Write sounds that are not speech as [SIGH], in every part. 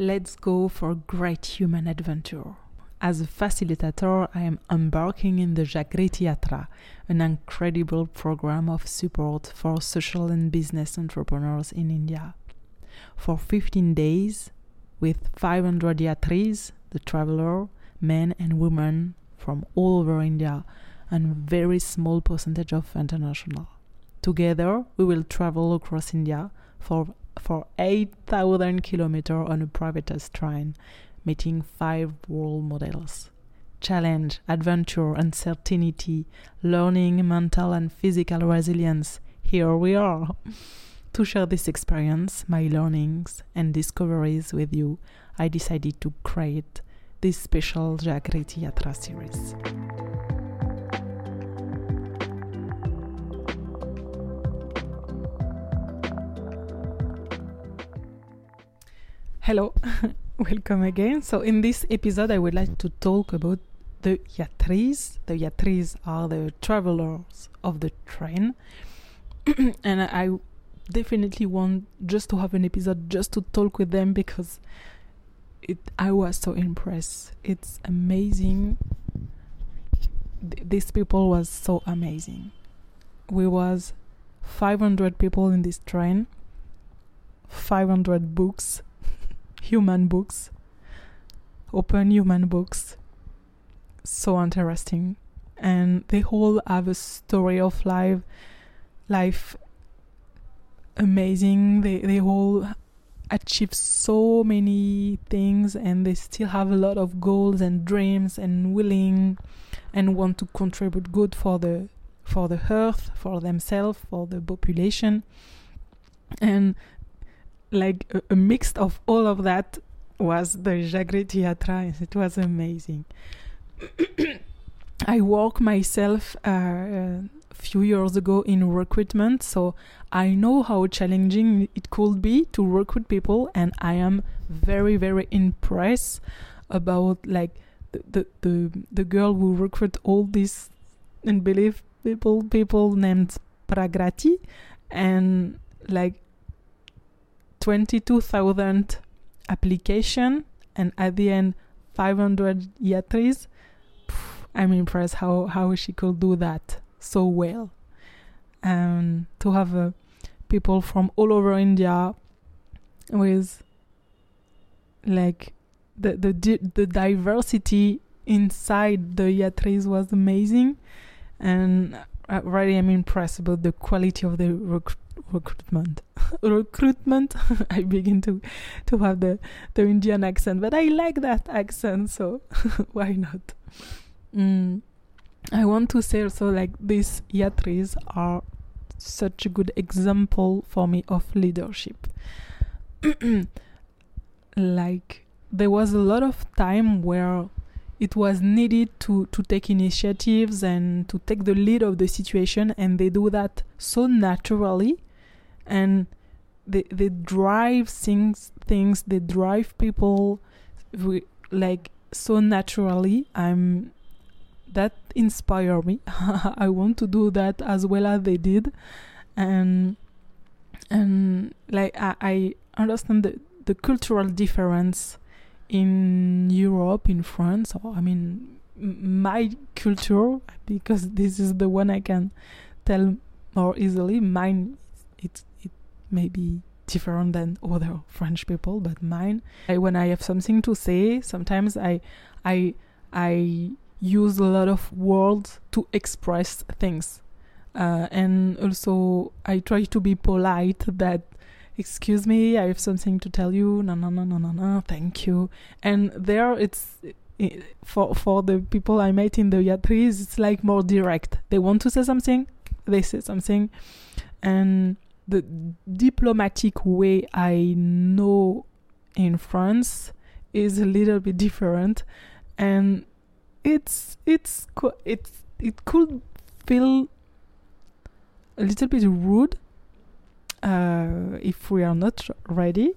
let's go for a great human adventure. As a facilitator, I am embarking in the Jagriti Yatra, an incredible program of support for social and business entrepreneurs in India. For 15 days, with 500 yatris, the traveler, men and women from all over India, and very small percentage of international. Together, we will travel across India for for 8,000 kilometers on a privatized train, meeting five role models. Challenge, adventure, uncertainty, learning, mental and physical resilience. Here we are. [LAUGHS] to share this experience, my learnings, and discoveries with you, I decided to create this special Jagriti Yatra series. Hello, [LAUGHS] welcome again. So, in this episode, I would like to talk about the yatris. The yatris are the travelers of the train, [CLEARS THROAT] and I definitely want just to have an episode just to talk with them because it. I was so impressed. It's amazing. Th- these people was so amazing. We was 500 people in this train. 500 books human books, open human books. So interesting. And they all have a story of life, life amazing. They, they all achieve so many things and they still have a lot of goals and dreams and willing and want to contribute good for the for the earth, for themselves, for the population. And like a, a mix of all of that was the Jagriti Yatra. It was amazing. [COUGHS] I work myself uh, a few years ago in recruitment, so I know how challenging it could be to recruit people, and I am very, very impressed about like the the the, the girl who recruit all these unbelievable people named Pragrati, and like 22,000 application and at the end 500 yatris i'm impressed how how she could do that so well. And to have uh, people from all over india with like the the di- the diversity inside the yatris was amazing. And uh, really i'm impressed about the quality of the rec- recruitment. [LAUGHS] Recruitment? [LAUGHS] I begin to to have the the indian accent but i like that accent so [LAUGHS] why not? Mm. i want to say also like these yatris are such a good example for me of leadership. [CLEARS THROAT] Like there was a lot of time where it was needed to to take initiatives and to take the lead of the situation and they do that so naturally and they they drive things things they drive people like so naturally. I'm that inspire me. [LAUGHS] I want to do that as well as they did. And and like i, I understand the, the cultural difference in europe in france or i mean my culture because this is the one i can tell more easily mine it may be different than other French people, but mine. I, when I have something to say, sometimes I, I, I use a lot of words to express things, uh, and also I try to be polite. That excuse me, I have something to tell you. No, no, no, no, no, no. Thank you. And there, it's for for the people I met in the yatris, it's like more direct. They want to say something, they say something, and the diplomatic way I know in France is a little bit different, and it's it's it's it could feel a little bit rude uh, if we are not ready,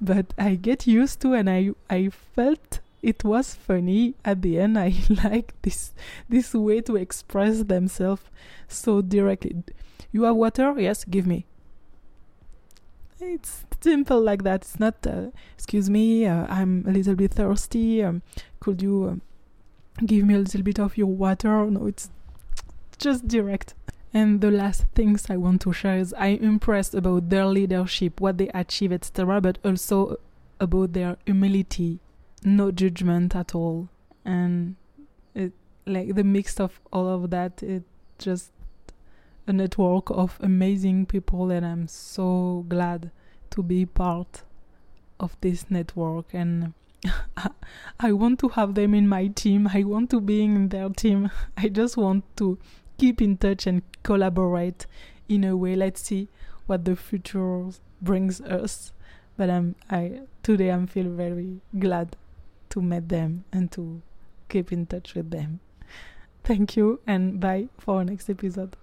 but I get used to, and I I felt it was funny at the end. I [LAUGHS] like this this way to express themselves so directly. You have water? Yes, give me it's simple like that. It's not, uh, excuse me, uh, I'm a little bit thirsty. Um, could you um, give me a little bit of your water? No, it's just direct. And the last things I want to share is I'm impressed about their leadership, what they achieve, etc., but also about their humility, no judgment at all, and it like the mix of all of that. It just a network of amazing people, and I'm so glad to be part of this network. And [LAUGHS] I want to have them in my team. I want to be in their team. [LAUGHS] I just want to keep in touch and collaborate in a way. Let's see what the future brings us. But I'm I today I'm feel very glad to meet them and to keep in touch with them. Thank you and bye for next episode.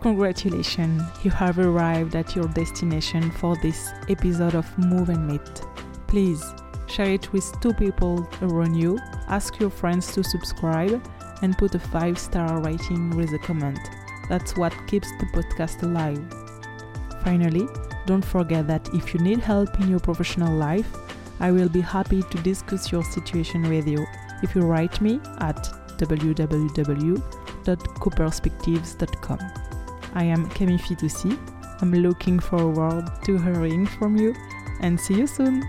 Congratulations, you have arrived at your destination for this episode of Move and Meet. Please share it with two people around you, ask your friends to subscribe, and put a 5 star rating with a comment. That's what keeps the podcast alive. Finally, don't forget that if you need help in your professional life, I will be happy to discuss your situation with you if you write me at www.coperspectives.com. I am Camille Fitoussi. I'm looking forward to hearing from you and see you soon.